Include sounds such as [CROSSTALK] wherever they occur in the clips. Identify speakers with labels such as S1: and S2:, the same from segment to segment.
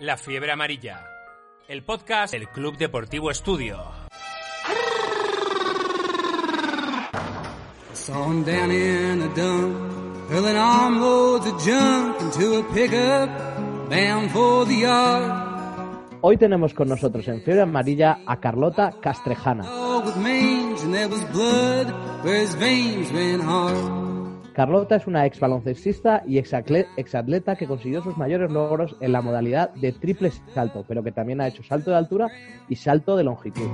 S1: La fiebre amarilla. El podcast del Club Deportivo Estudio.
S2: Saw him down in a dump, hurling armloads of junk into a pickup, bound for the yard.
S3: Hoy tenemos con nosotros en Fiebre Amarilla a Carlota Castrejana. Carlota es una ex baloncestista y ex exatleta que consiguió sus mayores logros en la modalidad de triple salto, pero que también ha hecho salto de altura y salto de longitud.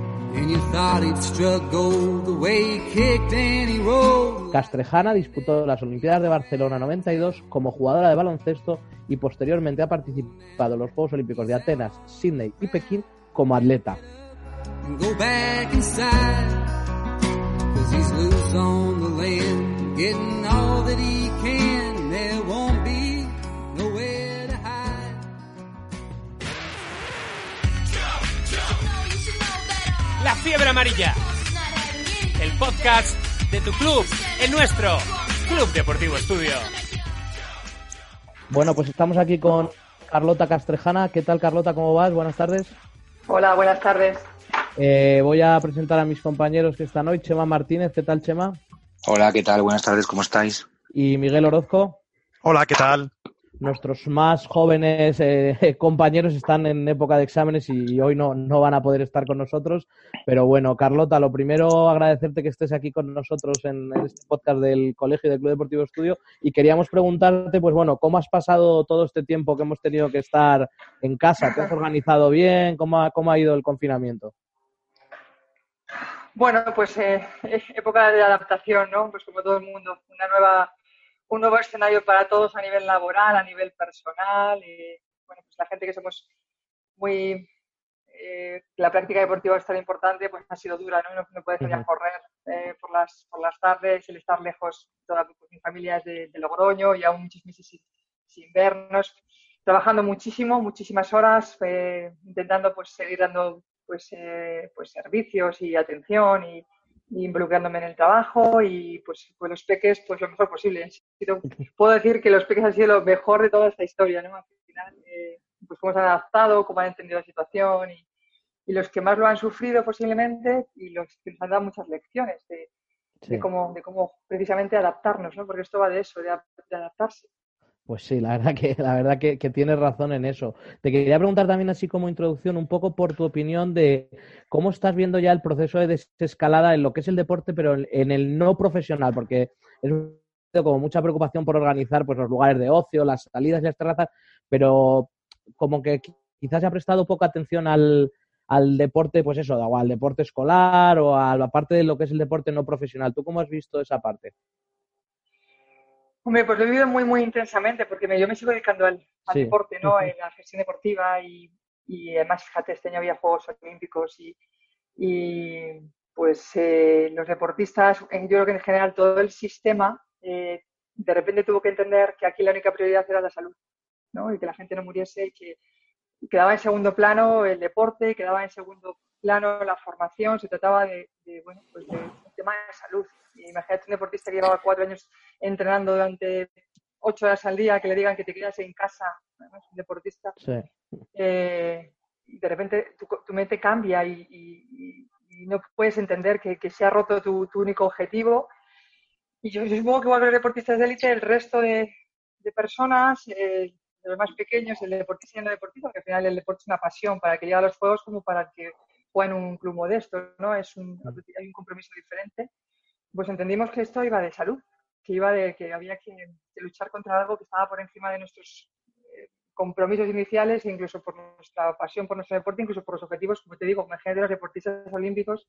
S3: Castrejana disputó las Olimpiadas de Barcelona 92 como jugadora de baloncesto y posteriormente ha participado en los Juegos Olímpicos de Atenas, Sydney y Pekín como atleta.
S2: and go back inside. Cause he's loose on the land, getting all that he can, and there won't be nowhere to hide.
S1: La fiebre amarilla. El podcast de tu club, el nuestro, Club Deportivo Estudio.
S3: Bueno, pues estamos aquí con Carlota Castrejana. ¿Qué tal, Carlota? ¿Cómo vas? Buenas tardes.
S4: Hola, buenas tardes.
S3: Eh, voy a presentar a mis compañeros que están hoy. Chema Martínez, ¿qué tal, Chema?
S5: Hola, ¿qué tal? Buenas tardes, ¿cómo estáis?
S3: Y Miguel Orozco.
S6: Hola, ¿qué tal?
S3: Nuestros más jóvenes eh, [LAUGHS] compañeros están en época de exámenes y hoy no, no van a poder estar con nosotros. Pero bueno, Carlota, lo primero agradecerte que estés aquí con nosotros en, en este podcast del Colegio del Club Deportivo Estudio. Y queríamos preguntarte, pues bueno, ¿cómo has pasado todo este tiempo que hemos tenido que estar en casa? ¿Te has organizado bien? ¿Cómo ha, cómo ha ido el confinamiento?
S4: Bueno, pues eh, [LAUGHS] época de adaptación, ¿no? Pues como todo el mundo, una nueva, un nuevo escenario para todos a nivel laboral, a nivel personal. Y, bueno, pues la gente que somos muy... eh, la práctica deportiva es tan importante, pues ha sido dura, ¿no? No, no puedes salir a correr eh, por, las, por las tardes, el estar lejos, toda pues, mi familia es de, de Logroño y aún muchos meses sin, sin vernos, trabajando muchísimo, muchísimas horas, eh, intentando pues seguir dando pues, eh, pues servicios y atención y, y involucrándome en el trabajo y pues, pues los peques pues lo mejor posible. Sido- puedo decir que los peques han sido lo mejor de toda esta historia, ¿no? Al final, eh, pues cómo se han adaptado, cómo han entendido la situación y, y los que más lo han sufrido posiblemente y los que nos han dado muchas lecciones de,
S3: Sí.
S4: de cómo, de cómo precisamente adaptarnos, ¿no? Porque esto va de eso, de adaptarse.
S3: Pues sí, la [LAUGHS] verdad que, la verdad que, que tienes razón en eso. Te quería preguntar también así como introducción un poco por tu opinión de cómo estás viendo ya el proceso de desescalada en lo que es el deporte, pero en, el no profesional, porque es como mucha preocupación por organizar pues los lugares de ocio, las salidas y las terrazas, pero como que qui- quizás se ha prestado poca atención al, al deporte, pues eso, o al deporte escolar o a la parte de lo que es el deporte no profesional. ¿Tú cómo has visto esa parte?
S4: Hombre, pues lo he vivido muy, muy intensamente porque me- yo me sigo dedicando al, al
S3: Sí.
S4: deporte, ¿no? En la gestión deportiva y, y además, fíjate, este año había Juegos Olímpicos y, y, pues eh, los deportistas, en- yo creo que en general todo el sistema, eh, de repente tuvo que entender que aquí la única prioridad era la salud, ¿no? Y que la gente no muriese y que y quedaba en segundo plano el deporte, quedaba en segundo plano la formación, se trataba de, de, bueno, pues de un tema de salud. Y imagínate un deportista que llevaba cuatro años entrenando durante ocho horas al día, que le digan que te quedas en casa, ¿no? Es un deportista,
S3: Sí.
S4: eh, de repente tu, mente cambia y, y- y- y no puedes entender que, que se ha roto tu, tu único objetivo. Y yo, supongo que igual que los deportistas de élite, el resto de, de personas, eh, de los más pequeños, el deportista y el no deportista, porque al final el deporte es una pasión para el que llega a los juegos como para el que juega en un club modesto, ¿no? Es un, hay un compromiso diferente. Pues entendimos que esto iba de salud, que iba de que había que, que luchar contra algo que estaba por encima de nuestros eh, compromisos iniciales incluso por nuestra pasión por nuestro deporte, incluso por los objetivos, como te digo, imagínate los deportistas olímpicos,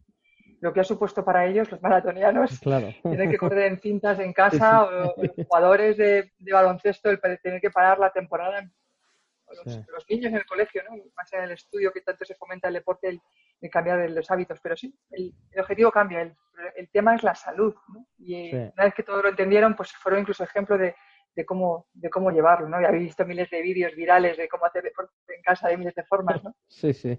S4: lo que ha supuesto para ellos, los maratonianos,
S3: Claro. [LAUGHS]
S4: tener que correr en cintas en casa, o, o los jugadores de, de baloncesto, el tener que parar la temporada. Los,
S3: Sí.
S4: los niños en el colegio, ¿no? más en el estudio que tanto se fomenta el deporte, el, el cambiar los hábitos. Pero sí, el, el objetivo cambia, el, el tema es la salud. ¿no? Y eh,
S3: Sí.
S4: una vez que todos lo entendieron, pues fueron incluso ejemplo de, de cómo, de cómo llevarlo. ¿no? Ya habéis visto miles de vídeos virales de cómo hacer deporte en casa de miles de formas. ¿no? [LAUGHS]
S3: Sí, sí.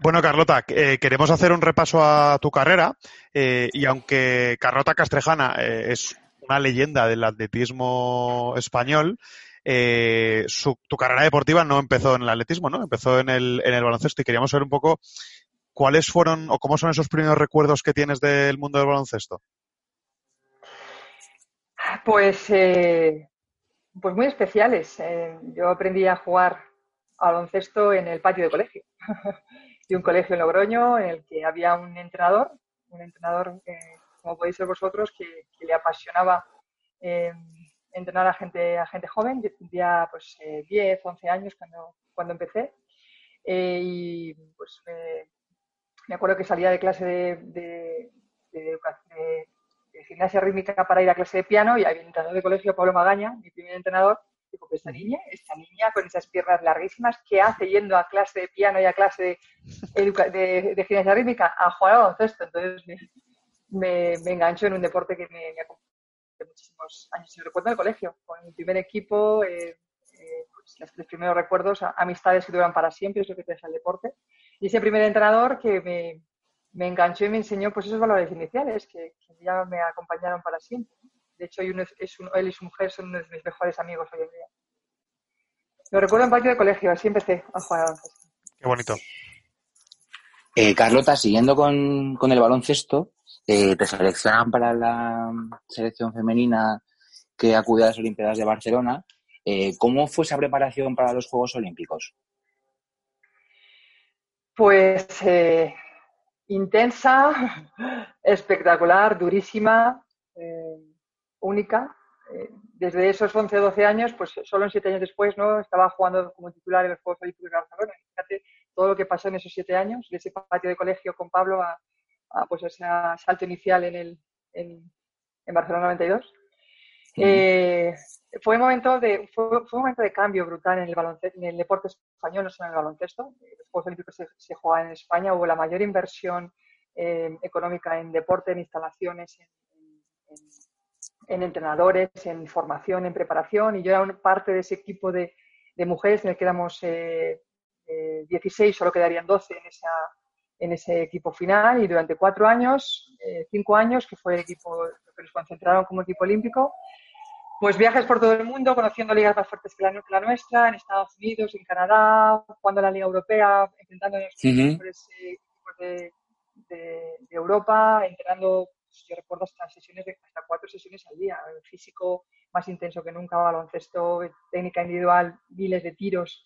S6: Bueno, Carlota, eh, queremos hacer un repaso a tu carrera eh, y aunque Carlota Castrejana eh, es una leyenda del atletismo español, eh, su- tu carrera deportiva no empezó en el atletismo, ¿no? Empezó en el, en el baloncesto y queríamos saber un poco cuáles fueron o cómo son esos primeros recuerdos que tienes del mundo del baloncesto.
S4: Pues, eh, pues muy especiales. Eh, yo aprendí a jugar baloncesto en el patio de colegio. [LAUGHS] de un colegio en Logroño en el que había un entrenador, un entrenador, eh, como podéis ser vosotros, que, que le apasionaba eh, entrenar a gente, a gente joven. Yo tendría pues eh, 10, 11 años cuando, cuando empecé. Eh, y pues me- me acuerdo que salía de clase de, de- de de- gimnasia rítmica para ir a clase de piano y había un entrenador de colegio, Pablo Magaña, mi primer entrenador, dijo que esta niña, esta niña con esas piernas larguísimas, ¿qué hace yendo a clase de piano y a clase de, gimnasia rítmica? A jugar al baloncesto. Entonces me, me, me enganchó en un deporte que me, me acompañó muchísimos años. Y recuerdo en el colegio, con mi primer equipo, eh, eh, pues, los tres primeros recuerdos, a- amistades que duran para siempre, es lo que te deja el deporte. Y ese primer entrenador que me, me enganchó y me enseñó pues esos valores iniciales que, que ya me acompañaron para siempre. De hecho, uno es, un- él y su mujer son uno de mis mejores amigos hoy en día. Lo recuerdo en patio de colegio, así empecé a jugar al baloncesto.
S6: Qué bonito.
S5: Eh, Carlota, siguiendo con, con el baloncesto, eh, te seleccionan para la selección femenina que acude a las Olimpiadas de Barcelona. Eh, ¿Cómo fue esa preparación para los Juegos Olímpicos?
S4: Pues eh, intensa, [LAUGHS] espectacular, durísima, eh, única. Eh, desde esos 11 o 12 años, pues solo en 7 años después, ¿no? Estaba jugando como titular en los Juegos Olímpicos de Barcelona. Fíjate todo lo que pasó en esos 7 años, de ese patio de colegio con Pablo a, a, pues ese salto inicial en, el, en, en Barcelona 92. Eh, fue, un momento de, fue, fue, un momento de cambio brutal en el, baloncesto, en el deporte español, no solo en el baloncesto. Los Juegos Olímpicos se, se juegan en España, hubo la mayor inversión eh, económica en deporte, en instalaciones, en, en, en, entrenadores, en formación, en preparación, y yo era una parte de ese equipo de, de mujeres en el que éramos eh, 16, solo quedarían 12 en, esa, en ese equipo final, y durante cuatro años, eh, cinco años, que fue el equipo que nos concentraron como equipo olímpico, pues viajes por todo el mundo, conociendo ligas más fuertes que la, que la, nuestra, en Estados Unidos, en Canadá, jugando en la Liga Europea, enfrentándonos con los mejores equipos de, de, de, Europa, entrenando, pues, yo recuerdo hasta sesiones de hasta cuatro sesiones al día, físico más intenso que nunca, baloncesto, técnica individual, miles de tiros,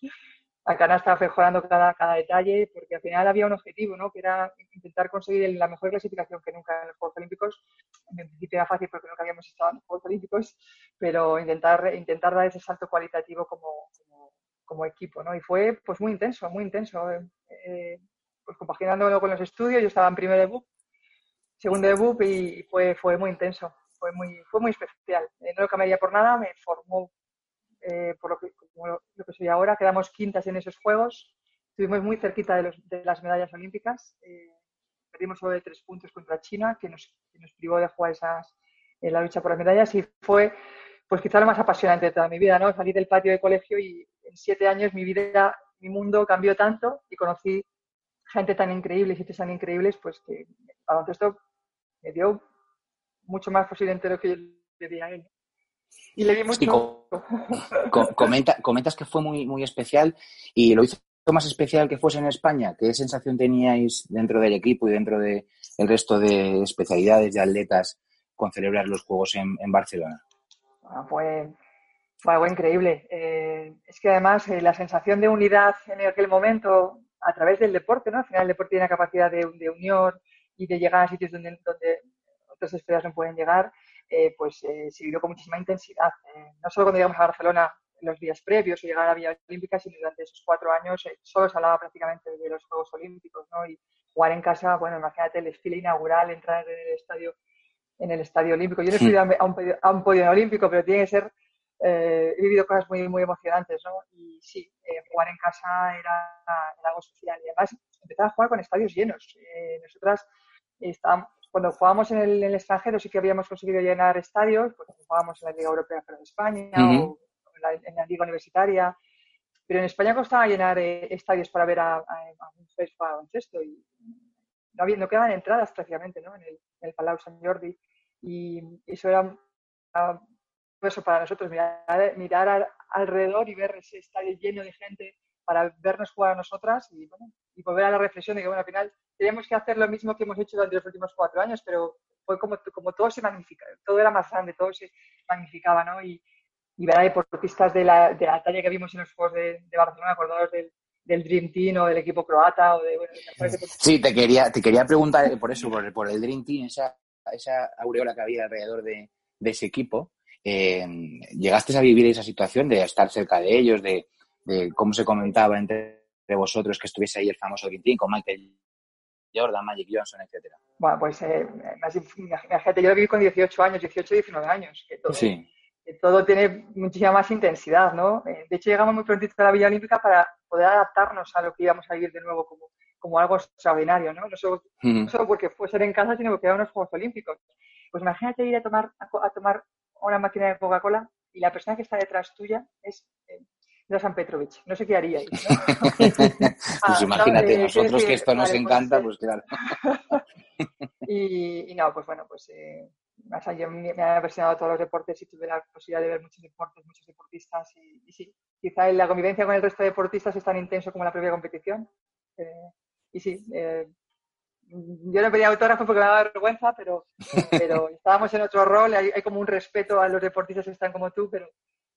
S4: a canasta mejorando cada, cada detalle, porque al final había un objetivo, ¿no? que era intentar conseguir la mejor clasificación que nunca en los Juegos Olímpicos. En principio era fácil porque nunca habíamos estado en los Juegos Olímpicos, pero intentar, intentar dar ese salto cualitativo como, como, como equipo. ¿no? Y fue pues muy intenso, muy intenso. Eh, pues compaginándolo con los estudios, yo estaba en primer de BUP, segundo de BUP y fue, fue muy intenso, fue muy, fue muy especial. Eh, no lo cambiaría por nada, me formó eh, por lo que, lo, que soy ahora. Quedamos quintas en esos Juegos. Estuvimos muy cerquita de, los, de las medallas olímpicas. Eh, perdimos solo de tres puntos contra China, que nos, que nos privó de jugar esas, en la lucha por las medallas. Y fue, pues quizá lo más apasionante de toda mi vida, ¿no? Salí del patio de colegio y en siete años mi vida, mi mundo cambió tanto y conocí gente tan increíble, sitios tan increíbles, pues que el baloncesto me dio mucho más posiblemente de lo que yo le di a él. Y le di mucho.
S5: Sí, co co comenta, comentas que fue muy, muy especial y lo hizo más especial que fuese en España. ¿Qué sensación teníais dentro del equipo y dentro del de resto de especialidades de atletas con celebrar los Juegos en, en Barcelona?
S4: Ah, fue, fue, algo increíble. Eh, es que además eh, la sensación de unidad en aquel momento a través del deporte, ¿no? Al final el deporte tiene la capacidad de, de unión y de llegar a sitios donde, donde otras esferas no pueden llegar eh, pues eh, se vivió con muchísima intensidad. Eh, no solo cuando llegamos a Barcelona los días previos o llegar a la Vía Olímpica, sino durante esos cuatro años eh, solo se hablaba prácticamente de los Juegos Olímpicos, ¿no? Y jugar en casa, bueno, imagínate el desfile inaugural, entrar en el estadio, en el estadio olímpico. Yo no he subido a un, a un podio olímpico, pero tiene que ser eh, he vivido cosas muy, muy emocionantes, ¿no? Y sí, eh, jugar en casa era, era, algo social. Y además, empezar a jugar con estadios llenos. Eh, nosotras estábamos, cuando jugábamos en el, en el, extranjero sí que habíamos conseguido llenar estadios, porque jugábamos en la Liga Europea pero de España uh -huh. o en la, en la, Liga Universitaria. Pero en España costaba llenar eh, estadios para ver a, a, a un FES para baloncesto y no, había, no quedaban entradas prácticamente ¿no? en, el, en el Palau Sant Jordi. Y eso era eso para nosotros, mirar, mirar al, alrededor y ver ese estadio lleno de gente para vernos jugar a nosotras y, bueno, y volver a la reflexión de que, bueno, al final tenemos que hacer lo mismo que hemos hecho durante los últimos cuatro años, pero fue como, como todo se magnifica, todo era más grande, todo se magnificaba, ¿no? Y, y ver a deportistas de la, de la talla que vimos en los Juegos de, Barcelona, acordados del, del Dream Team o del equipo croata o de... Bueno,
S5: sí, te quería, te quería preguntar por eso, por por el Dream Team, esa, esa aureola que había alrededor de, de ese equipo. Eh, ¿Llegaste a vivir esa situación de estar cerca de ellos, de, de cómo se comentaba entre vosotros que estuviese ahí el famoso Team con Michael Jordan, Magic Johnson, etcétera?
S4: Bueno, pues eh, imagínate, yo lo viví con 18 años, 18, 19 años, que todo,
S5: sí.
S4: que todo tiene muchísima más intensidad, ¿no? Eh, de hecho, llegamos muy prontito a la Villa Olímpica para poder adaptarnos a lo que íbamos a vivir de nuevo como, como algo extraordinario, ¿no? No solo, uh -huh. no solo porque fuese en casa, sino porque eran unos Juegos Olímpicos. Pues imagínate ir a tomar, a, a tomar una máquina de Coca-Cola y la persona que está detrás tuya es eh, de San Petrovich. No sé qué haríais, ¿no? [LAUGHS]
S5: pues ah, imagínate, ¿sabes? nosotros que esto nos vale, encanta, pues, pues claro. [LAUGHS]
S4: y, y, no, pues bueno, pues eh, yo me, me he apasionado todos los deportes y tuve la posibilidad de ver muchos deportes, muchos deportistas y, y sí, quizá la convivencia con el resto de deportistas es tan intenso como la propia competición. Eh, y sí, eh, yo no pedía autógrafo porque me daba vergüenza, pero, pero estábamos en otro rol, hay, hay, como un respeto a los deportistas que están como tú, pero,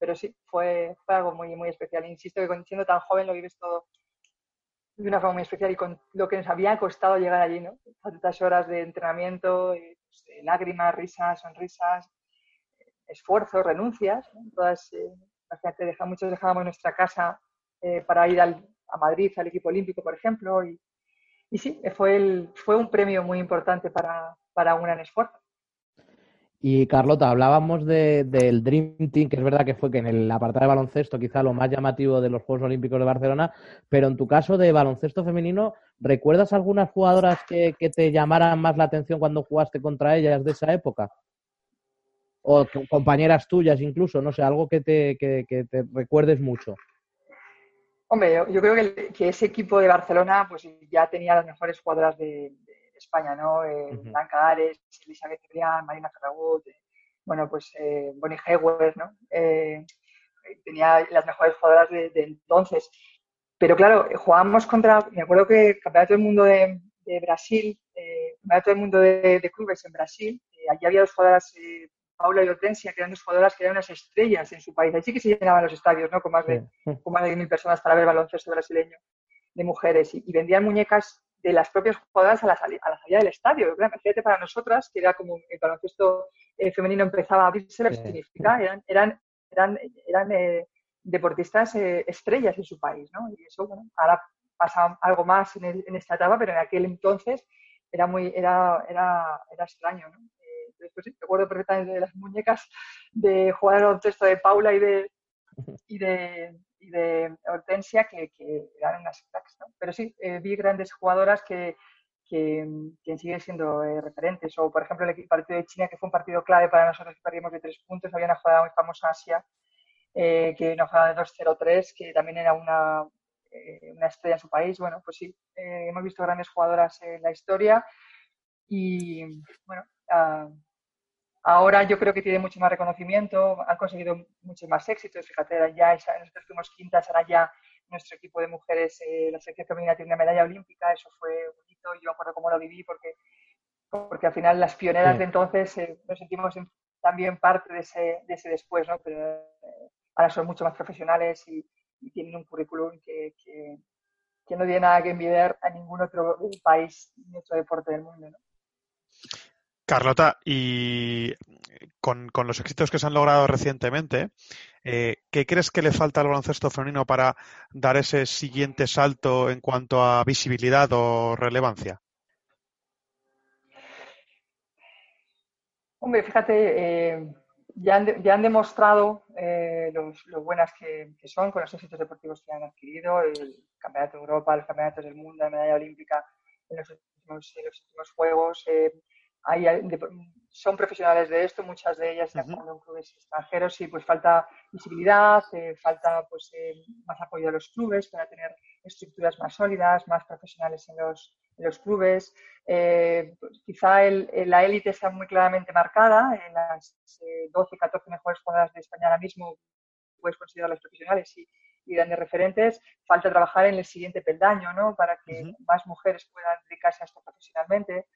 S4: pero sí, fue, fue algo muy, muy especial. Insisto que siendo tan joven lo vives todo de una forma muy especial y con lo que nos había costado llegar allí, ¿no? Tantas horas de entrenamiento, pues, lágrimas, risas, sonrisas, esfuerzos, renuncias, ¿no? todas, eh, deja, muchos dejábamos nuestra casa eh, para ir al, a Madrid, al equipo olímpico, por ejemplo, y, y sí, fue, el, fue un premio muy importante para, para un gran esfuerzo.
S3: Y Carlota, hablábamos de, del Dream Team, que es verdad que fue que en el apartado de baloncesto quizá lo más llamativo de los Juegos Olímpicos de Barcelona, pero en tu caso de baloncesto femenino, ¿recuerdas algunas jugadoras que, te llamaran más la atención cuando jugaste contra ellas de esa época? O compañeras tuyas incluso, no sé, algo que te, que, te recuerdes mucho.
S4: Hombre, yo, creo que, ese equipo de Barcelona pues ya tenía las mejores jugadoras de España, ¿no? Eh, uh -huh. Blanca Ares, Elizabeth Brián, Marina Ferragut, eh, bueno, pues eh, Bonnie Hewer, ¿no? Eh, tenía las mejores jugadoras de, de, entonces. Pero claro, jugábamos contra, me acuerdo que el Campeonato del Mundo de, de Brasil, eh, Campeonato del Mundo de, de Clubes en Brasil, allí había dos jugadoras Paula y Hortensia, que eran dos jugadoras que eran unas estrellas en su país. Allí sí que se llenaban los estadios, ¿no? Con más de, con más de mil personas para ver baloncesto brasileño de mujeres. Y, vendían muñecas de las propias jugadoras a la, salida, a la salida del estadio. Fíjate para nosotras, que era como el baloncesto eh, femenino empezaba a abrirse la significa, eran, eran, eran, eran eh, deportistas eh, estrellas en su país, ¿no? Y eso, bueno, ahora pasa algo más en, el, en, esta etapa, pero en aquel entonces era muy, era, era, era extraño, ¿no? Después sí, recuerdo perfectamente de las muñecas de jugar al baloncesto de Paula y de, y de, y de Hortensia, que, que eran cracks, ¿no? Pero sí, eh, vi grandes jugadoras que, que, que siguen siendo eh, referentes. O, por ejemplo, el partido de China, que fue un partido clave para nosotros, que perdimos de tres puntos. Había una jugada muy famosa Asia, eh, que nos jugaba de 2-0-3, que también era una, eh, una estrella en su país. Bueno, pues sí, eh, hemos visto grandes jugadoras en la historia. Y, bueno, uh, Ahora yo creo que tiene mucho más reconocimiento, han conseguido muchos más éxitos. Fíjate, ya nosotros fuimos quintas, ahora ya nuestro equipo de mujeres, eh, la selección femenina tiene una medalla olímpica, eso fue bonito, yo me acuerdo cómo lo viví porque, porque al final las pioneras sí. de entonces eh, nos sentimos en, también parte de ese, de ese después, ¿no? Pero eh, ahora son mucho más profesionales y, y tienen un currículum que, que, que, no tiene nada que envidiar a ningún otro país ni otro deporte del mundo, ¿no?
S6: Carlota, y con, los éxitos que se han logrado recientemente, eh, ¿qué crees que le falta al baloncesto femenino para dar ese siguiente salto en cuanto a visibilidad o relevancia?
S4: Hombre, fíjate, eh, ya han, ya han demostrado eh, los, lo buenas que, son con los éxitos deportivos que han adquirido, el Campeonato de Europa, los Campeonatos del Mundo, la medalla olímpica en los últimos, en los últimos Juegos. Eh, hay, son profesionales de esto, muchas de ellas están uh -huh. en clubes extranjeros y pues falta visibilidad, eh, falta pues eh, más apoyo a los clubes para tener estructuras más sólidas, más profesionales en los, en los clubes. Eh, pues quizá el, la élite está muy claramente marcada, en las 12, 14 mejores jugadoras de España ahora mismo puedes considerar las profesionales y, y grandes referentes. Falta trabajar en el siguiente peldaño, ¿no? Para que uh -huh. más mujeres puedan dedicarse a esto profesionalmente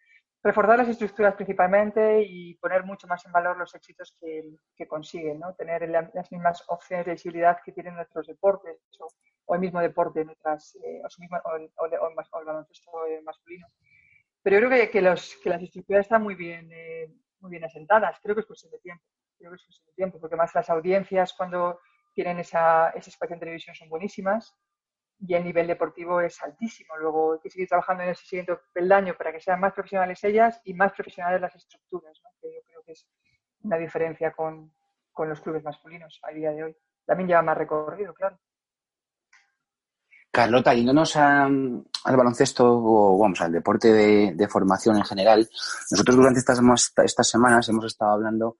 S4: reforzar las estructuras principalmente y poner mucho más en valor los éxitos que, consiguen, ¿no? tener las mismas opciones de visibilidad que tienen nuestros deportes o, el mismo deporte en otras, eh, o, o, o, el baloncesto masculino. Pero yo creo que, que las estructuras están muy bien, eh, muy bien asentadas. Creo que es cuestión de tiempo. Creo que es cuestión de tiempo, porque más las audiencias cuando tienen esa, ese espacio en televisión son buenísimas y el nivel deportivo es altísimo. Luego hay que seguir trabajando en ese siguiente peldaño para que sean más profesionales ellas y más profesionales las estructuras, ¿no? que yo creo que es una diferencia con, con, los clubes masculinos a día de hoy. También lleva más recorrido, claro.
S5: Carlota, yéndonos a, al baloncesto o vamos al deporte de, de, formación en general, nosotros durante estas, estas semanas hemos estado hablando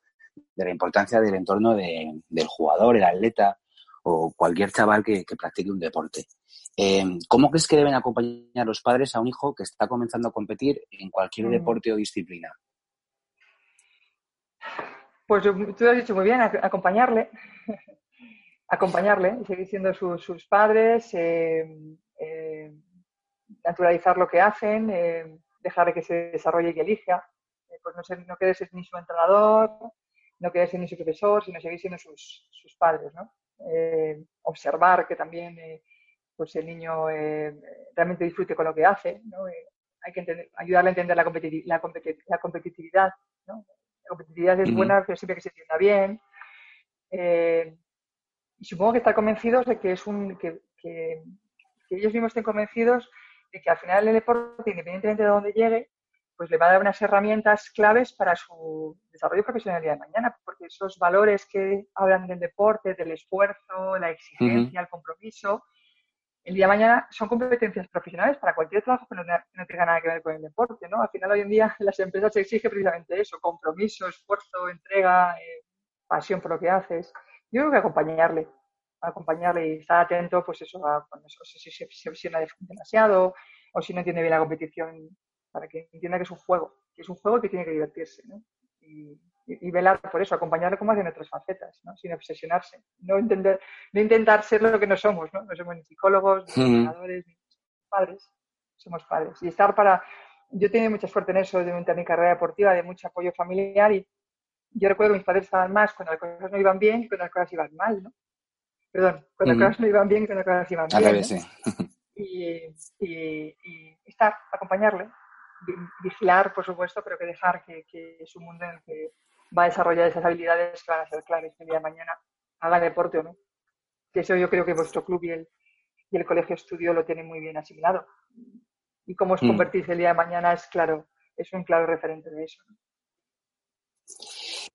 S5: de la importancia del entorno de, del jugador, el atleta o cualquier chaval que, que practique un deporte. Eh, ¿Cómo crees que deben acompañar los padres a un hijo que está comenzando a competir en cualquier mm. deporte o disciplina?
S4: Pues tú lo has dicho muy bien, acompañarle, [LAUGHS] acompañarle, seguir siendo su, sus padres, eh, eh, naturalizar lo que hacen, eh, dejar que se desarrolle y que elija, eh, pues no, ser, no querer ser ni su entrenador, no querer ser ni su profesor, sino seguir siendo sus, sus padres, ¿no? observar que también pues el niño eh, realmente disfrute con lo que hace. ¿no? Eh, hay que entender, ayudarle a entender la, competi la, competi la competitividad. ¿no? La competitividad es uh -huh. buena, pero siempre que se entienda bien. Eh, y supongo que estar convencidos de que es un que, que, que, ellos mismos estén convencidos de que al final el deporte, independientemente de dónde llegue, pues le va a dar unas herramientas claves para su desarrollo profesional de mañana, porque esos valores que hablan del deporte, del esfuerzo, la exigencia, uh -huh. el compromiso, el día de mañana son competencias profesionales para cualquier trabajo que no, no, tenga nada que ver con el deporte, ¿no? Al final, hoy en día, [LAUGHS] las empresas exigen precisamente eso, compromiso, esfuerzo, entrega, eh, pasión por lo que haces. Yo creo que acompañarle, acompañarle y estar atento, pues eso, a cuando eso, si se obsesiona demasiado o si no entiende bien la competición, para que entienda que es un juego, que es un juego que tiene que divertirse, ¿no? Y, velar por eso, acompañarle como hacen otras facetas, ¿no? sin obsesionarse, no, entender, no intentar ser lo que no somos, no, no somos ni psicólogos, ni entrenadores, ni padres, somos padres. Y estar para, yo he tenido mucha suerte en eso durante mi carrera deportiva, de mucho apoyo familiar y yo recuerdo que mis padres estaban más cuando las cosas no iban bien que cuando las cosas iban mal, ¿no? Perdón, cuando uh -huh. las cosas no iban bien que cuando las cosas iban bien.
S5: Vez,
S4: ¿no? sí. [LAUGHS] y, y, y, estar, acompañarle, vigilar, por supuesto, pero que dejar que, que es un mundo en el que va a desarrollar esas habilidades que van a ser claves el día de mañana, haga deporte o no. Que eso yo creo que vuestro club y el, y el colegio estudio lo tienen muy bien asimilado. Y cómo os mm. convertís el día de mañana es claro, es un claro referente de eso.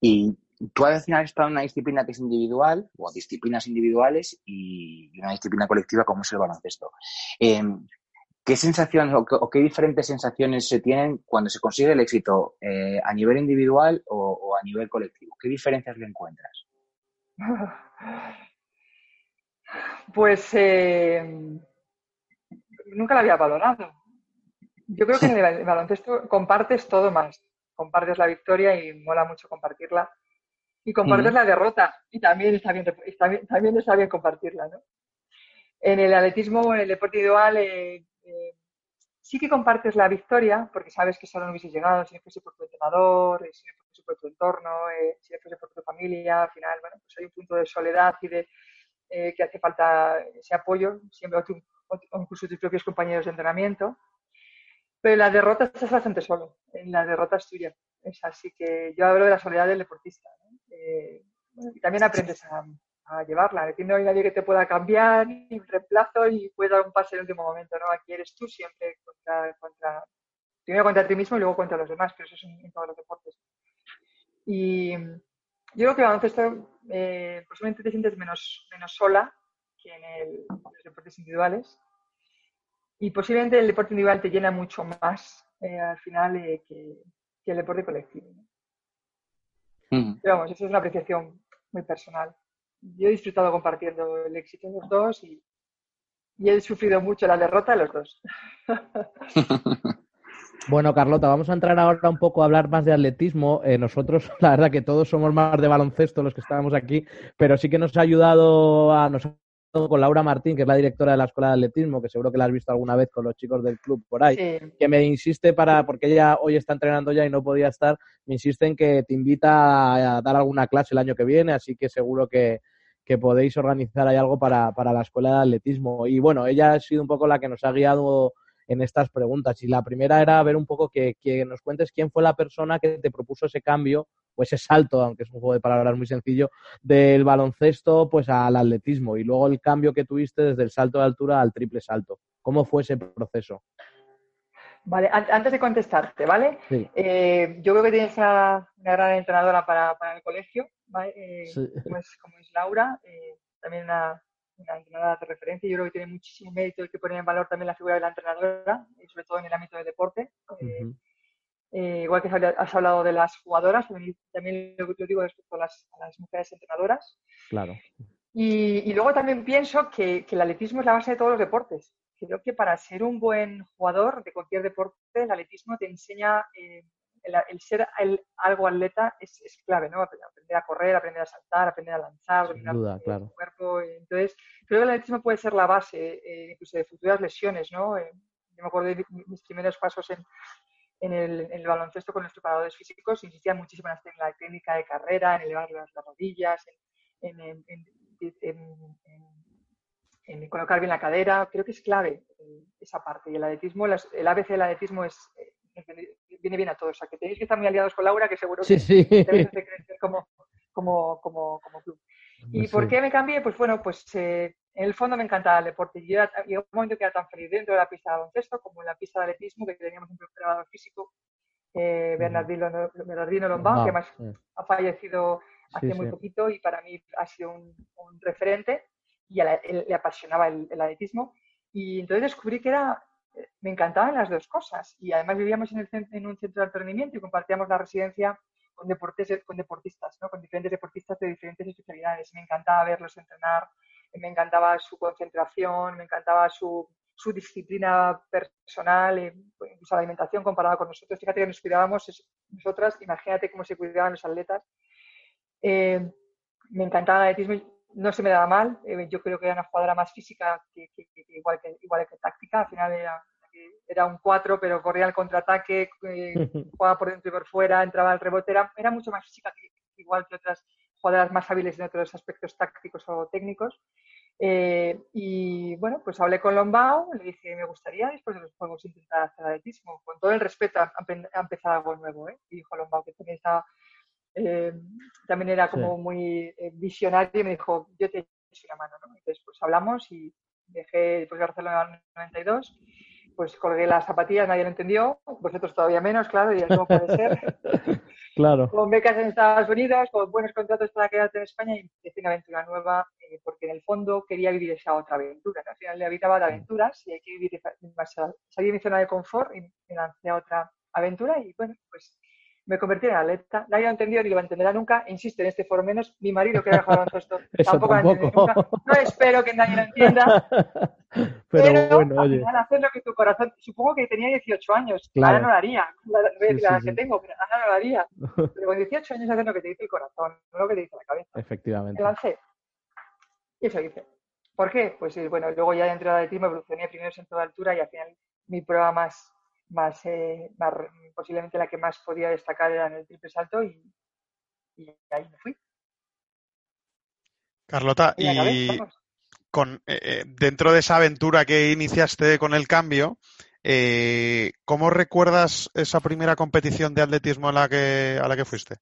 S5: Y tú al final has estado en una disciplina que es individual, o disciplinas individuales, y una disciplina colectiva como es el baloncesto. Eh, ¿Qué sensaciones o qué, o qué, diferentes sensaciones se tienen cuando se consigue el éxito eh, a nivel individual o, o, a nivel colectivo? ¿Qué diferencias le encuentras? [SIGHS]
S4: Pues eh, nunca la había valorado. Yo creo que en el baloncesto compartes todo más. Compartes la victoria y mola mucho compartirla. Y compartes la derrota y también está bien, está bien, también está bien compartirla. ¿no? En el atletismo en el deporte individual eh, sí que compartes la victoria, porque sabes que solo no hubiese llegado si no fuese por tu entrenador, eh, si no fuese por tu entorno, eh, si no fuese por tu familia, al final, bueno, pues hay un punto de soledad y de eh, que hace falta ese apoyo, siempre o, tu, o, incluso tus propios compañeros de entrenamiento. Pero en la derrota estás bastante solo, en la derrota es tuya. Es así que yo hablo de la soledad del deportista. Eh, y también aprendes a, a llevarla. Aquí no hay nadie que te pueda cambiar, ni un reemplazo y pueda dar un pase en el último momento, ¿no? Aquí eres tú siempre contra, contra, primero contra ti mismo y luego contra los demás, pero eso es en, en todos los deportes. Y, yo creo que el baloncesto eh, posiblemente te sientes menos, menos sola que en, el, los deportes individuales. Y posiblemente el deporte individual te llena mucho más eh, al final eh, que, que, el deporte colectivo. Pero vamos, eso es una apreciación muy personal. Yo he disfrutado compartiendo el éxito de los dos y, he sufrido mucho la derrota de los dos. [LAUGHS]
S3: Bueno, Carlota, vamos a entrar ahora un poco a hablar más de atletismo. Eh, nosotros, [LAUGHS] la verdad que todos somos más de baloncesto los que estábamos aquí, pero sí que nos ha ayudado a nos con Laura Martín, que es la directora de la Escuela de Atletismo, que seguro que la has visto alguna vez con los chicos del club por ahí, que me insiste para, porque ella hoy está entrenando ya y no podía estar, me insiste en que te invita a dar alguna clase el año que viene, así que seguro que, que podéis organizar ahí algo para, para la Escuela de Atletismo. Y bueno, ella ha sido un poco la que nos ha guiado en estas preguntas. Y la primera era ver un poco que, que, nos cuentes quién fue la persona que te propuso ese cambio o ese salto, aunque es un juego de palabras muy sencillo, del baloncesto pues al atletismo y luego el cambio que tuviste desde el salto de altura al triple salto. ¿Cómo fue ese proceso?
S4: Vale, antes de contestarte, ¿vale?
S3: Sí.
S4: Eh, yo creo que tienes una, una gran entrenadora para, para el colegio, ¿vale? Eh,
S3: Sí.
S4: como, es, como es Laura, eh, también una, una entrenadora de referencia. Yo creo que tiene muchísimo mérito el que pone en valor también la figura de la entrenadora, y sobre todo en el ámbito del deporte. Eh,
S3: Ujú.
S4: Eh, igual que has habla- has hablado de las jugadoras, también, lo, lo digo respecto a las, a las mujeres entrenadoras.
S3: Claro.
S4: Y, y luego también pienso que, que el atletismo es la base de todos los deportes. Creo que para ser un buen jugador de cualquier deporte, el atletismo te enseña eh, el, el ser el- algo atleta es, es clave, ¿no? Aprender a correr, aprender a saltar, aprender a lanzar,
S3: Sin
S4: dominar
S3: duda,
S4: tu
S3: claro.
S4: cuerpo. Entonces, creo que el atletismo puede ser la base eh, incluso de futuras lesiones, ¿no? Eh, yo me acuerdo de mi- mis primeros pasos en, en el, en el baloncesto con los preparadores físicos, insistían muchísimo en la- técnica de carrera, en elevar las, las rodillas, en, colocar bien la cadera. Creo que es clave eh, esa parte. Y el atletismo, las- el ABC del atletismo es, eh, viene- bien a todos. O sea, que tenéis que estar muy aliados con Laura, que seguro
S3: Sí,
S4: que
S3: sí.
S4: te hace crecer como, como, como, como club. ¿Y
S3: Pues
S4: por
S3: sí.
S4: qué me cambié? Pues bueno, pues eh, en el fondo me encantaba el deporte. Yo era, llegó un momento que era tan feliz dentro de la pista de baloncesto como en la pista de atletismo, que teníamos un preparador físico, eh, Bernardino, Bernardino Lombao, que además
S3: sí.
S4: ha fallecido hace
S3: Sí,
S4: muy
S3: sí.
S4: poquito y para mí ha sido un, un referente y a la- él le apasionaba el, el atletismo. Y entonces descubrí que era, eh, me encantaban las dos cosas. Y además vivíamos en, el en un centro de alto rendimiento y compartíamos la residencia con, deportes, con deportistas, ¿no? con diferentes deportistas de diferentes especialidades. Me encantaba verlos entrenar, me encantaba su concentración, me encantaba su, su disciplina personal, eh, incluso la alimentación comparada con nosotros. Fíjate que nos cuidábamos nosotras, imagínate cómo se cuidaban los atletas. Eh, me encantaba el atletismo, no se me daba mal. eh, yo creo que era una jugadora más física que- que- que igual, que, igual que táctica. Al final era, era un 4, pero corría al contraataque, eh, [LAUGHS] jugaba por dentro y por fuera, entraba al rebote. Era, era mucho más física que, igual que otras jugadoras más hábiles en otros aspectos tácticos o técnicos. Eh, y bueno, pues hablé con Lombao, le dije, me gustaría después de los juegos intentar hacer atletismo, con todo el respeto a, a empezar algo nuevo. ¿eh? Y dijo Lombao que también estaba eh, también era como
S3: Sí.
S4: muy eh, visionario y me dijo, yo te echo una mano, ¿no? Entonces, pues hablamos y dejé, después de Barcelona en el 92, pues colgué las zapatillas, nadie lo entendió, vosotros todavía menos, claro, y ¿cómo puede ser? [LAUGHS]
S3: Claro.
S4: con becas en Estados Unidos, con buenos contratos para quedarte en España y empecé una aventura nueva, eh, porque en el fondo quería vivir esa otra aventura. ¿no? Al final le habitaba de aventuras y hay que vivir. Salí de mi zona de confort y me lancé a otra aventura y bueno, pues me convertí en atleta. Nadie lo entendió ni lo entenderá nunca. Insisto, en este foro menos, mi marido que era jugador baloncesto [LAUGHS]
S3: Eso
S4: tampoco, lo
S3: tampoco.
S4: nunca. No espero que nadie lo entienda. [LAUGHS]
S3: Pero,
S4: Pero,
S3: bueno,
S4: al
S3: oye.
S4: final hacer lo que tu corazón, supongo que tenía 18 años,
S3: Claro.
S4: ahora no lo haría, la,
S3: Sí,
S4: la
S3: sí,
S4: que
S3: sí.
S4: tengo, pero ahora no lo haría. [LAUGHS] Pero con 18 años hacer lo que te dice el corazón, no lo que te dice la cabeza.
S3: Efectivamente.
S4: Me lancé. Y eso hice. ¿Por qué? Pues sí, bueno, luego ya dentro del atletismo evolucioné primero en toda altura y al final mi prueba más, más, eh, más- posiblemente la que más podía destacar era en el triple salto y, y ahí me fui.
S6: Carlota,
S4: Y
S6: con, eh, eh, dentro de esa aventura que iniciaste con el cambio, eh, ¿cómo recuerdas esa primera competición de atletismo a la que, a la que fuiste?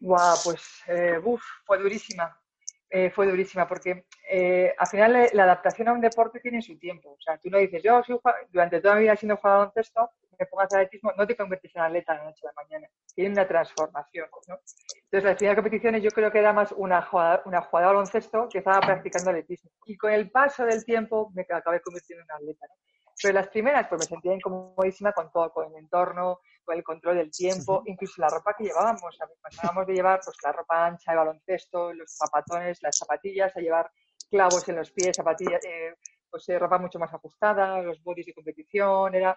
S4: Guau, pues eh, uf, fue durísima. Eh, fue durísima porque eh, al final eh, la adaptación a un deporte tiene su tiempo. O sea, tú no dices, yo soy durante toda mi vida siendo jugador de baloncesto, me pongo a atletismo, no te conviertes en atleta de la noche a la mañana. Tiene una transformación. ¿no? Entonces, las primeras competiciones yo creo que era más una jugadora, una jugadora de baloncesto que estaba practicando atletismo. Y con el paso del tiempo me acabé convirtiendo en atleta. ¿no? Pero las primeras, pues me sentía incomodísima con todo, con el entorno, con el control del tiempo, incluso la ropa que llevábamos. pasábamos de llevar pues la ropa ancha de baloncesto, los zapatones, las zapatillas, a llevar clavos en los pies, zapatillas, eh, pues eh, ropa mucho más ajustada, los bodies de competición, era,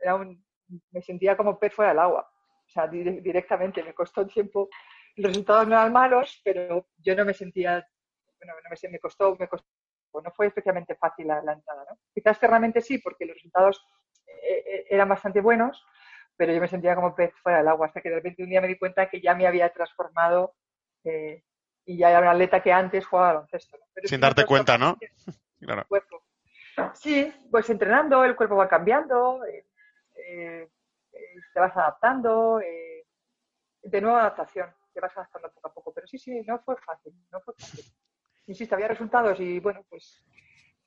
S4: era un, me sentía como pez fuera del agua. O sea, directamente, me costó tiempo. Los resultados no eran malos, pero yo no me sentía, bueno, no me, me costó, me costó no fue especialmente fácil la, entrada. ¿no? Quizás externamente sí, porque los resultados eh, eh, eran bastante buenos, pero yo me sentía como pez fuera del agua, hasta que de repente un día me di cuenta que ya me había transformado eh, y ya era una atleta que antes jugaba baloncesto.
S6: Sin darte cuenta, ¿no? [LAUGHS]
S4: Claro. Sí, pues entrenando, el cuerpo va cambiando, te vas adaptando, de nuevo adaptación, te vas adaptando poco a poco, pero sí, sí, no fue fácil, no fue fácil insisto, había resultados y bueno, pues,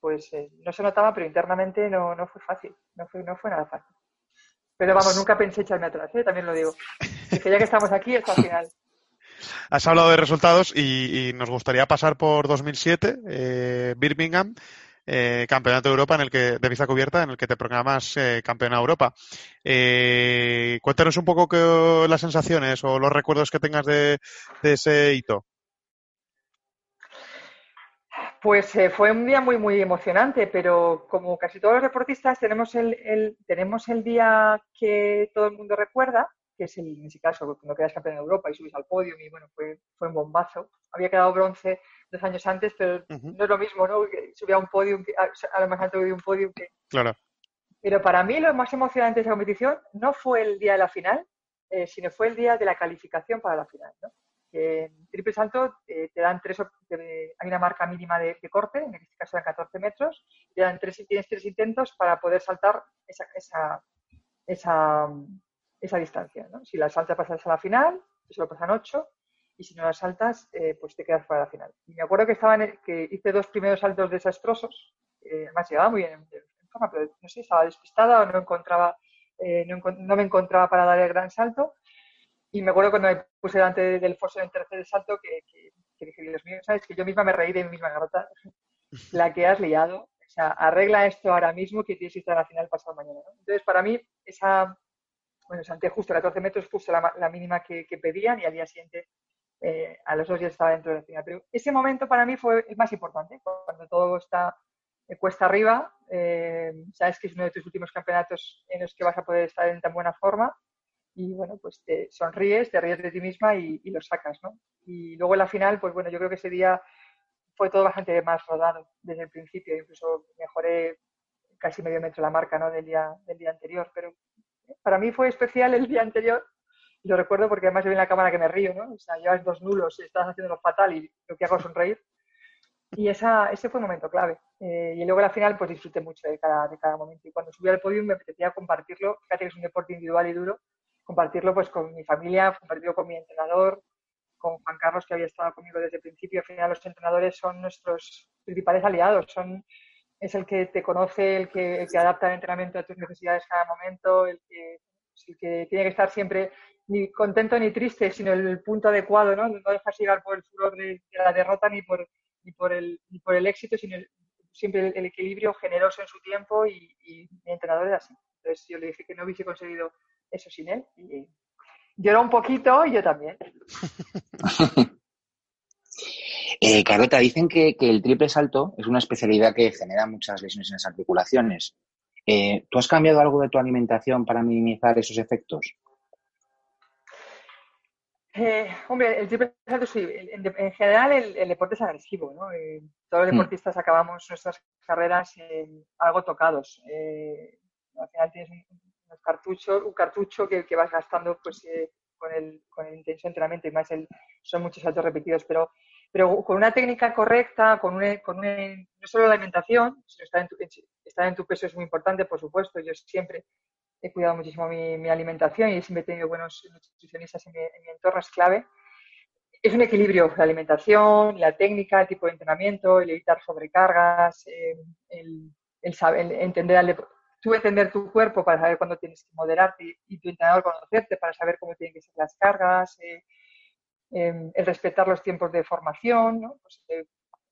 S4: pues eh, no se notaba, pero internamente no, no fue fácil, no fue, no fue nada fácil. Pero vamos, nunca pensé echarme atrás, ¿eh? también lo digo. [LAUGHS] Dije, ya que estamos aquí, hasta el final.
S6: Has hablado de resultados y, nos gustaría pasar por 2007, eh, Birmingham, eh, Campeonato de Europa en el que, de vista cubierta, en el que te programas eh, campeona de Europa. Eh, cuéntanos un poco que, las sensaciones o los recuerdos que tengas de ese hito.
S4: Pues eh, fue un día muy, muy emocionante, pero como casi todos los deportistas tenemos el, tenemos el día que todo el mundo recuerda, que es el, en ese caso, cuando quedas campeón de Europa y subes al podio, y bueno, fue, fue un bombazo. Había quedado bronce dos años antes, pero no es lo mismo, ¿no? subía a un podio, a, lo más alto de un podio que...
S6: Claro.
S4: Pero para mí lo más emocionante de esa competición no fue el día de la final, eh, sino fue el día de la calificación para la final, ¿no? En triple salto eh, te dan tres, hay una marca mínima de, corte, en este caso eran 14 metros, te dan tres, tienes tres intentos para poder saltar esa, esa, esa, esa distancia. Si la saltas pasas a la final, se lo pasan ocho, y si no la saltas, eh, pues te quedas fuera de la final. Y me acuerdo que, estaba que hice dos primeros saltos desastrosos, eh, además llegaba muy bien en forma, pero no sé, estaba despistada o no encontraba, no, no me encontraba para dar el gran salto, y me acuerdo cuando me puse delante del foso en tercer salto que, que, dije, Dios mío, ¿sabes? Que yo misma me reí de mi misma garota. [LAUGHS] La que has liado. O sea, arregla esto ahora mismo que tienes que estar a la final pasado mañana. Entonces, para mí, esa, bueno, salté justo 14 metros, justo la, la mínima que, pedían y al día siguiente, eh, a los dos días estaba dentro de la final. Pero ese momento para mí fue el más importante, cuando todo está eh, cuesta arriba, eh, sabes que es uno de tus últimos campeonatos en los que vas a poder estar en tan buena forma y bueno, pues te sonríes, te ríes de ti misma y, lo sacas, ¿no? Y luego en la final, pues bueno, yo creo que ese día fue todo bastante más rodado desde el principio, incluso mejoré casi medio metro la marca, ¿no? Del día, del día anterior, pero para mí fue especial el día anterior y lo recuerdo porque además yo vi en la cámara que me río, ¿no? O sea, llevas dos nulos y estás haciendo lo fatal y lo que hago es sonreír. Y esa, ese fue un momento clave. Eh, y luego la final, pues disfruté mucho de cada, de cada momento. Y cuando subí al podio me apetecía compartirlo. Fíjate que es un deporte individual y duro, compartirlo pues con mi familia, compartirlo con mi entrenador, con Juan Carlos, que había estado conmigo desde el principio. Al final los entrenadores son nuestros principales aliados, son, es el que te conoce, el que, adapta el entrenamiento a tus necesidades cada momento, el que, que tiene que estar siempre ni contento ni triste, sino el punto adecuado, ¿no? No dejas llegar por el furor de, la derrota ni por, ni por, el, ni por el éxito, sino siempre el, equilibrio generoso en su tiempo y, y mi entrenador era así. Entonces yo le dije que no hubiese conseguido eso sin él. Y lloró un poquito y yo también. [LAUGHS]
S5: eh, Carlota, dicen que, el triple salto es una especialidad que genera muchas lesiones en las articulaciones. Eh, ¿Tú has cambiado algo de tu alimentación para minimizar esos efectos?
S4: Eh, hombre, el triple salto sí. En, general, el, deporte es agresivo. ¿no? Eh, todos los mm. deportistas acabamos nuestras carreras algo tocados. al final tienes un, cartucho, un cartucho que, que vas gastando pues, eh, con, el, con el intenso entrenamiento y más el, son muchos saltos repetidos, pero, pero con una técnica correcta, con, un, con no solo la alimentación, sino estar en, tu, estar en tu peso es muy importante, por supuesto, yo siempre he cuidado muchísimo mi, mi alimentación y siempre he tenido buenos nutricionistas en mi, en mi entorno, es clave. es un equilibrio, la alimentación, la técnica, el tipo de entrenamiento, el evitar sobrecargas, eh, el, el, saber, el entender al tú entender tu cuerpo para saber cuándo tienes que moderarte y tu entrenador conocerte para saber cómo tienen que ser las cargas, eh, em, el respetar los tiempos de formación, ¿no? Pues, eh,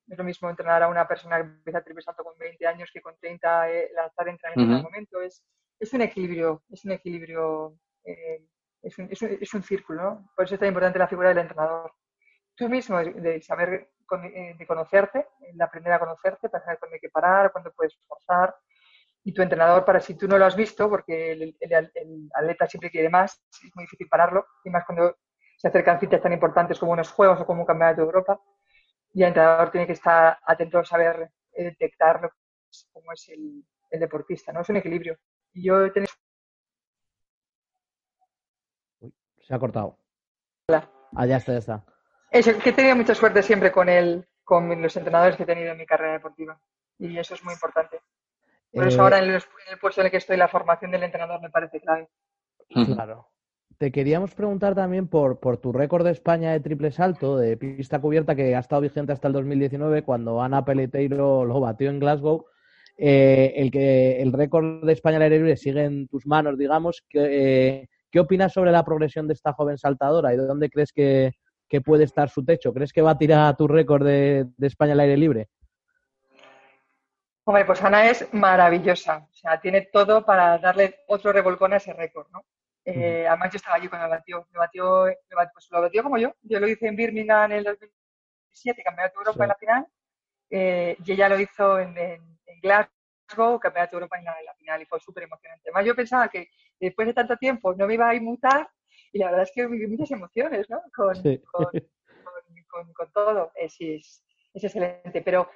S4: es lo mismo entrenar a una persona que empieza a triple salto con 20 años que con 30 eh, la estar entrenando en el momento. Es, es un equilibrio, es un equilibrio, eh, es, un, es, un, es, un, círculo, ¿no? Por eso es tan importante la figura del entrenador. Tú mismo, de saber, de conocerte, de aprender a conocerte, para saber cuándo hay que parar, cuándo puedes forzar, y tu entrenador para si tú no lo has visto, porque el, el, el, atleta siempre quiere más, es muy difícil pararlo, y más cuando se acercan citas tan importantes como unos Juegos o como un Campeonato de Europa, y el entrenador tiene que estar atento a saber detectar cómo es el, deportista, ¿no? Es un equilibrio. Y yo he tenido...
S3: Uy, se ha cortado.
S4: Hola.
S3: Ah, ya está, ya está.
S4: Eso, que he tenido mucha suerte siempre con, el, con los entrenadores que he tenido en mi carrera deportiva. Y eso es muy importante. Por eso
S3: Eh,
S4: ahora en el, en el puesto en el que estoy, la formación del entrenador me parece clave.
S3: Claro. Te queríamos preguntar también por, por tu récord de España de triple salto, de pista cubierta, que ha estado vigente hasta el 2019, cuando Ana Peleteiro lo batió en Glasgow. Eh, el que el récord de España al aire libre sigue en tus manos, digamos. ¿Qué, eh, ¿qué opinas sobre la progresión de esta joven saltadora y de dónde crees que, que puede estar su techo? ¿Crees que va a tirar tu récord de, de España al aire libre?
S4: Hombre, pues Ana es maravillosa. O sea, tiene todo para darle otro revolcón a ese récord, ¿no? Eh, además, yo estaba allí cuando lo batió. Lo batió, lo batió, pues lo batió como yo. Yo lo hice en Birmingham en el 2007, Campeonato de Europa
S3: Sí.
S4: en la final. eh, y ella lo hizo en, en- en Glasgow, Campeonato de Europa en la, en la final. Y fue súper emocionante. Además, yo pensaba que después de tanto tiempo no me iba a inmutar. Y la verdad es que viví muchas emociones, ¿no? Con,
S3: Sí.
S4: con, con- con- con todo. Eh, sí, es, es excelente. Pero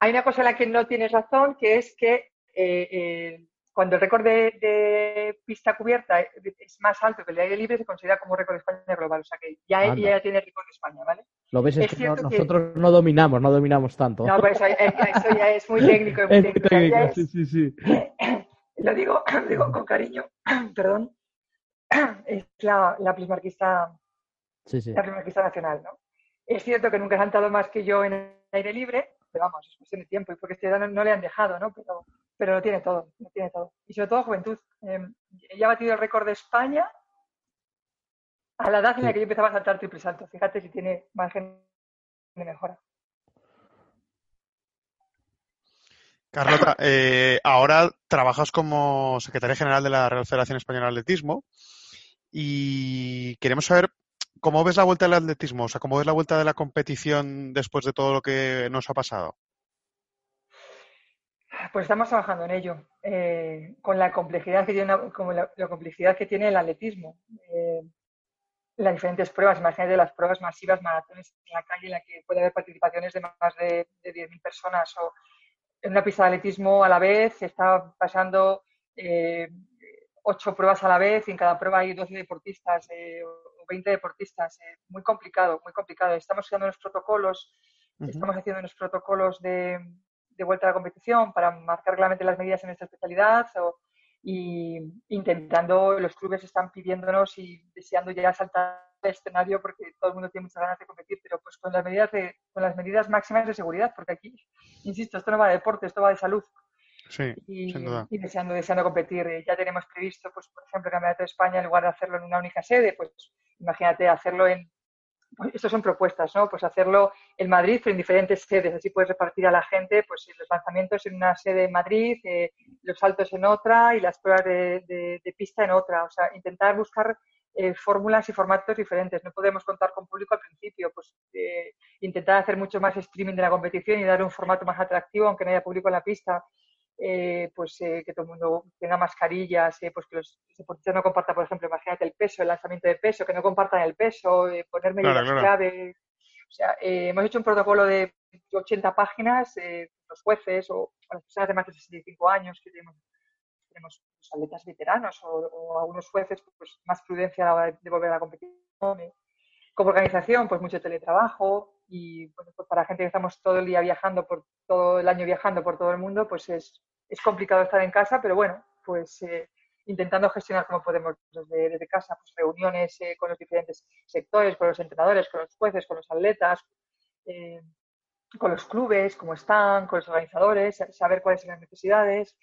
S4: hay una cosa en la que no tienes razón, que es que eh, eh, cuando el récord de, de pista cubierta es más alto que el de aire libre, se considera como récord de España global. O sea que ya ella ya tiene récord de España, ¿vale?
S3: Lo ves, es,
S4: Es
S3: que no-
S4: cierto que-
S3: nosotros no dominamos, no dominamos tanto.
S4: No, pues eso, eso ya es muy técnico.
S3: Es muy
S4: técnico.
S3: Técnico,
S4: es-
S3: sí, sí, sí. [COUGHS]
S4: lo digo, lo [COUGHS] digo con cariño, [COUGHS] perdón, es la, la
S3: Sí, sí.
S4: la nacional, ¿no? Es cierto que nunca ha saltado más que yo en el aire libre, pero vamos, es cuestión de tiempo y porque este edad no, no le han dejado, ¿no? Pero, pero lo tiene todo, lo tiene todo. Y sobre todo juventud. Eh, ella ha batido el récord de España a la edad en la que yo empezaba a saltar triple salto. Fíjate si tiene margen de mejora.
S6: Carlota, eh, ahora trabajas como secretaria general de la Real Federación Española de Atletismo y queremos saber cómo ves la vuelta del atletismo, o sea, cómo ves la vuelta de la competición después de todo lo que nos ha pasado.
S4: Pues estamos trabajando en ello, eh, con la complejidad que tiene, la, complejidad que tiene el atletismo. Eh, las diferentes pruebas, imagínate las pruebas masivas, maratones en la calle en la que puede haber participaciones de más de, de 10.000 personas o en una pista de atletismo a la vez se está pasando eh, ocho pruebas a la vez y en cada prueba hay 12 deportistas eh, 20 deportistas. eh, muy complicado, muy complicado. Estamos haciendo unos protocolos, estamos haciendo unos protocolos de, de vuelta a la competición para marcar claramente las medidas en esta especialidad o- y intentando, los clubes están pidiéndonos y deseando ya saltar al escenario porque todo el mundo tiene muchas ganas de competir, pero pues con las medidas de, con las medidas máximas de seguridad, porque aquí, insisto, esto no va de deporte, esto va de salud
S6: Sí,
S4: y,
S6: sin duda.
S4: y deseando, deseando competir. Eh, Ya tenemos previsto, pues, por ejemplo, el Campeonato de España, en lugar de hacerlo en una única sede, pues imagínate hacerlo en. pues, Estas son propuestas, ¿no? Pues hacerlo en Madrid, pero en diferentes sedes. Así puedes repartir a la gente, pues los lanzamientos en una sede en Madrid, eh, los saltos en otra y las pruebas de, de- de pista en otra. O sea, intentar buscar eh, fórmulas y formatos diferentes. No podemos contar con público al principio, pues eh, intentar hacer mucho más streaming de la competición y dar un formato más atractivo, aunque no haya público en la pista eh, pues eh, que todo el mundo tenga mascarillas, eh, pues que los deportistas no compartan, por ejemplo, imagínate el peso, el lanzamiento de peso, que no compartan el peso, eh, poner medidas
S6: Claro, claro.
S4: clave. O sea, eh, hemos hecho un protocolo de 80 páginas, eh, los jueces o, las personas de más de 65 años que tenemos, tenemos atletas veteranos o, o algunos jueces, pues más prudencia a la hora de, volver a la competición. Como organización, pues mucho teletrabajo y bueno, pues para gente que estamos todo el día viajando, por todo el año viajando por todo el mundo, pues es, es complicado estar en casa, pero bueno, pues eh, intentando gestionar como podemos desde, desde casa, pues reuniones eh, con los diferentes sectores, con los entrenadores, con los jueces, con los atletas, eh, con los clubes, cómo están, con los organizadores, saber cuáles son las necesidades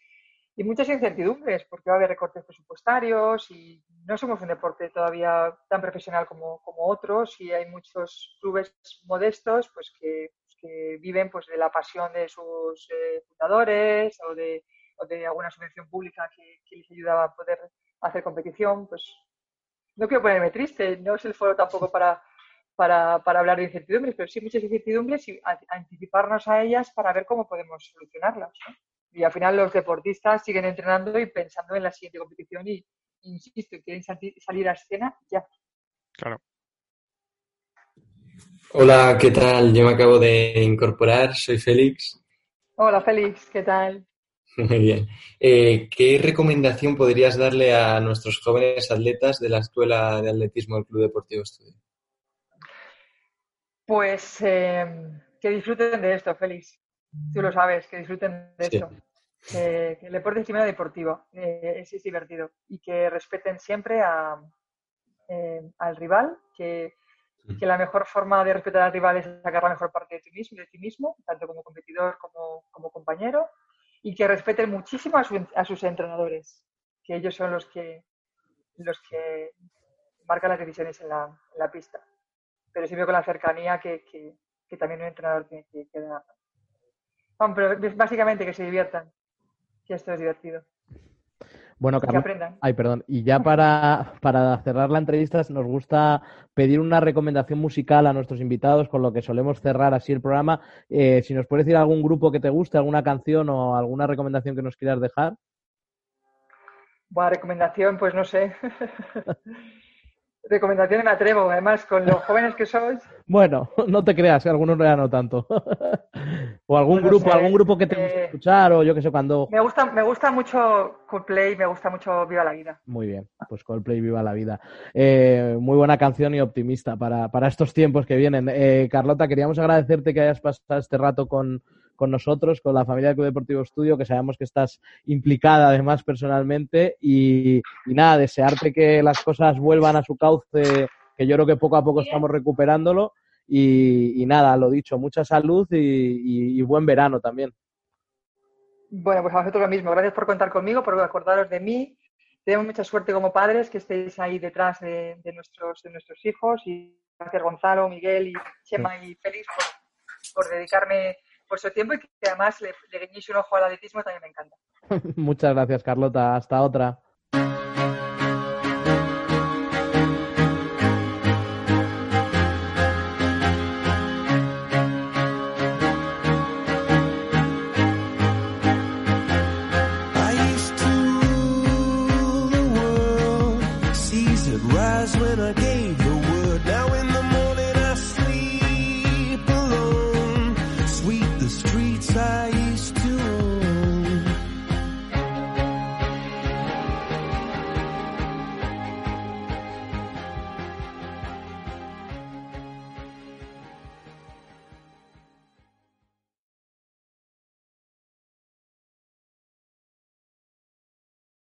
S4: y muchas incertidumbres, porque va a haber recortes presupuestarios y no somos un deporte todavía tan profesional como, como otros y hay muchos clubes modestos pues que, pues, que viven pues de la pasión de sus eh, fundadores o de, o de, alguna subvención pública que, que, les ayudaba a poder hacer competición. Pues no quiero ponerme triste, no es el foro tampoco para, para, para hablar de incertidumbres, pero sí muchas incertidumbres y anticiparnos a ellas para ver cómo podemos solucionarlas. ¿no? Y al final los deportistas siguen entrenando y pensando en la siguiente competición y, insisto, quieren salir a escena ya.
S6: Claro.
S7: Hola, ¿qué tal? Yo me acabo de incorporar, soy Félix.
S4: Hola, Félix, ¿qué tal?
S7: Muy bien. Eh, ¿Qué recomendación podrías darle a nuestros jóvenes atletas de la Escuela de Atletismo del Club Deportivo Estudio?
S4: Pues eh, que disfruten de esto, Félix. Tú lo sabes, que disfruten de sí. esto que, que el deporte es deportivo, eh, es, es, divertido y que respeten siempre a, eh, al rival, que, que, la mejor forma de respetar al rival es sacar la mejor parte de ti mismo, de ti mismo tanto como competidor como, como compañero, y que respeten muchísimo a, su, a, sus entrenadores, que ellos son los que, los que marcan las decisiones en la, en la pista. Pero siempre con la cercanía que, que, que también un entrenador tiene que, que dar. Bueno, pero básicamente que se diviertan, que esto es divertido.
S3: Bueno, Carlos, ay, perdón. Y ya para, para, cerrar la entrevista, nos gusta pedir una recomendación musical a nuestros invitados, con lo que solemos cerrar así el programa. Eh, si nos puedes decir algún grupo que te guste, alguna canción o alguna recomendación que nos quieras dejar.
S4: Buena recomendación, pues no sé. [LAUGHS] recomendación me atrevo, además, con los jóvenes que sois. [LAUGHS]
S3: Bueno, no te creas, que algunos no no tanto. [LAUGHS] o algún bueno, grupo, sé, algún grupo que te guste eh, escuchar, o yo que sé, cuando.
S4: Me gusta, me gusta mucho Coldplay, me gusta mucho Viva la Vida.
S3: Muy bien, pues Coldplay, Viva la Vida. Eh, muy buena canción y optimista para, para estos tiempos que vienen. Eh, Carlota, queríamos agradecerte que hayas pasado este rato con, con nosotros, con la familia del Club Deportivo Estudio, que sabemos que estás implicada además personalmente y, nada, desearte que las cosas vuelvan a su cauce, que yo creo que poco a poco estamos recuperándolo y, nada, lo dicho, mucha salud y, buen verano también.
S4: Bueno, pues a vosotros lo mismo. Gracias por contar conmigo, por acordaros de mí. Tenemos mucha suerte como padres que estéis ahí detrás de, nuestros, de nuestros hijos y gracias Gonzalo, Miguel y Chema y Félix por, por dedicarme por su tiempo y que además le, le guiñéis un ojo al atletismo también me encanta. [LAUGHS]
S3: Muchas gracias, Carlota. Hasta otra.